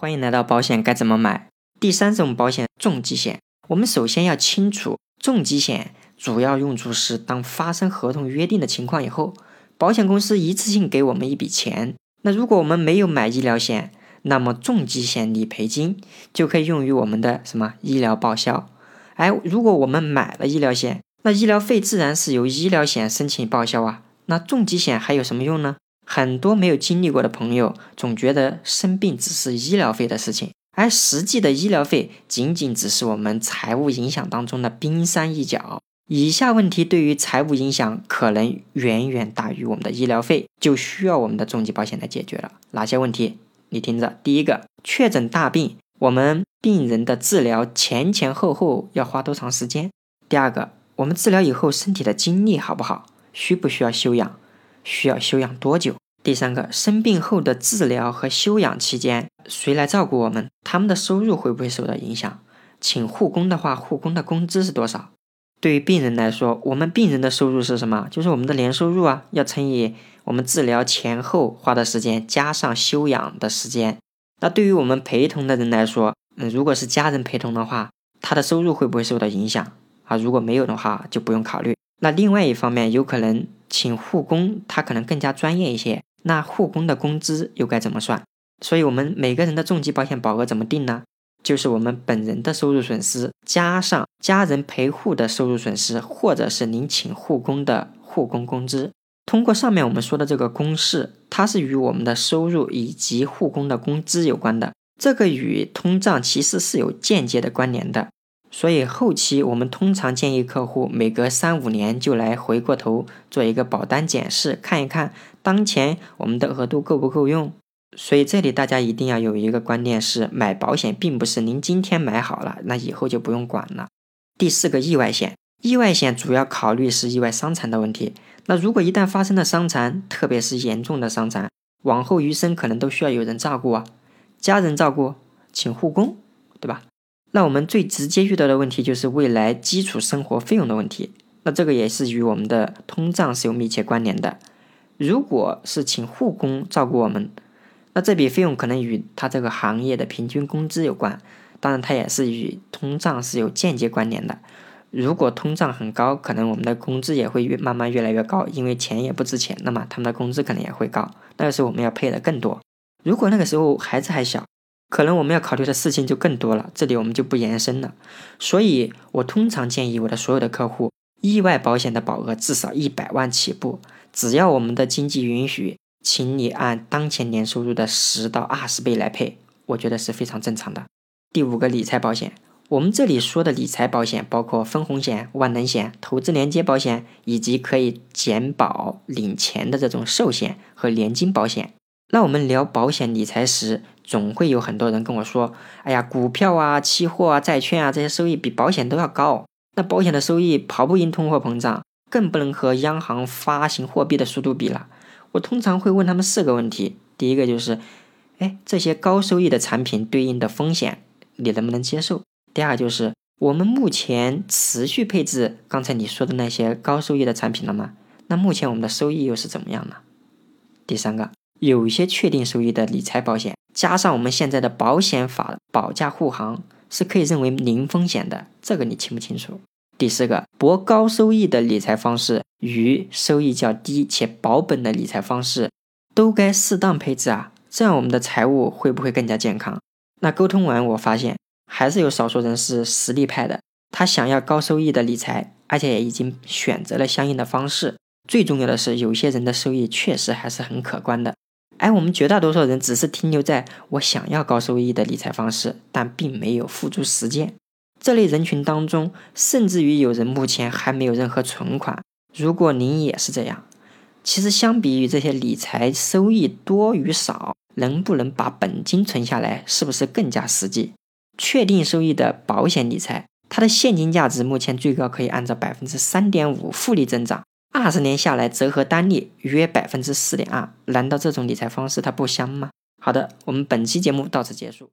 欢迎来到保险该怎么买？第三种保险重疾险。我们首先要清楚，重疾险主要用处是当发生合同约定的情况以后，保险公司一次性给我们一笔钱。那如果我们没有买医疗险，那么重疾险理赔金就可以用于我们的什么医疗报销。哎，如果我们买了医疗险，那医疗费自然是由医疗险申请报销啊。那重疾险还有什么用呢？很多没有经历过的朋友总觉得生病只是医疗费的事情，而实际的医疗费仅仅只是我们财务影响当中的冰山一角。以下问题对于财务影响可能远远大于我们的医疗费，就需要我们的重疾保险来解决了。哪些问题？你听着，第一个，确诊大病，我们病人的治疗前前后后要花多长时间？第二个，我们治疗以后身体的精力好不好？需不需要休养？需要休养多久？第三个，生病后的治疗和休养期间，谁来照顾我们？他们的收入会不会受到影响？请护工的话，护工的工资是多少？对于病人来说，我们病人的收入是什么？就是我们的年收入啊，要乘以我们治疗前后花的时间，加上休养的时间。那对于我们陪同的人来说，嗯，如果是家人陪同的话，他的收入会不会受到影响？啊，如果没有的话，就不用考虑。那另外一方面，有可能请护工，他可能更加专业一些。那护工的工资又该怎么算？所以，我们每个人的重疾保险保额怎么定呢？就是我们本人的收入损失加上家人陪护的收入损失，或者是您请护工的护工工资。通过上面我们说的这个公式，它是与我们的收入以及护工的工资有关的。这个与通胀其实是有间接的关联的。所以后期我们通常建议客户每隔三五年就来回过头做一个保单检视，看一看当前我们的额度够不够用。所以这里大家一定要有一个观念是，买保险并不是您今天买好了，那以后就不用管了。第四个意外险，意外险主要考虑是意外伤残的问题。那如果一旦发生了伤残，特别是严重的伤残，往后余生可能都需要有人照顾啊，家人照顾，请护工，对吧？那我们最直接遇到的问题就是未来基础生活费用的问题，那这个也是与我们的通胀是有密切关联的。如果是请护工照顾我们，那这笔费用可能与他这个行业的平均工资有关，当然它也是与通胀是有间接关联的。如果通胀很高，可能我们的工资也会越慢慢越来越高，因为钱也不值钱，那么他们的工资可能也会高，那个时候我们要配的更多。如果那个时候孩子还小，可能我们要考虑的事情就更多了，这里我们就不延伸了。所以我通常建议我的所有的客户，意外保险的保额至少一百万起步，只要我们的经济允许，请你按当前年收入的十到二十倍来配，我觉得是非常正常的。第五个理财保险，我们这里说的理财保险包括分红险、万能险、投资连接保险，以及可以减保领钱的这种寿险和年金保险。那我们聊保险理财时，总会有很多人跟我说：“哎呀，股票啊、期货啊、债券啊这些收益比保险都要高。那保险的收益跑不赢通货膨胀，更不能和央行发行货币的速度比了。”我通常会问他们四个问题：第一个就是，哎，这些高收益的产品对应的风险，你能不能接受？第二就是，我们目前持续配置刚才你说的那些高收益的产品了吗？那目前我们的收益又是怎么样呢？第三个。有一些确定收益的理财保险，加上我们现在的保险法保驾护航，是可以认为零风险的。这个你清不清楚？第四个，博高收益的理财方式与收益较低且保本的理财方式，都该适当配置啊，这样我们的财务会不会更加健康？那沟通完，我发现还是有少数人是实力派的，他想要高收益的理财，而且也已经选择了相应的方式。最重要的是，有些人的收益确实还是很可观的。而我们绝大多数人只是停留在我想要高收益的理财方式，但并没有付诸实践。这类人群当中，甚至于有人目前还没有任何存款。如果您也是这样，其实相比于这些理财收益多与少，能不能把本金存下来，是不是更加实际？确定收益的保险理财，它的现金价值目前最高可以按照百分之三点五复利增长。二十年下来，折合单利约百分之四点二，难道这种理财方式它不香吗？好的，我们本期节目到此结束。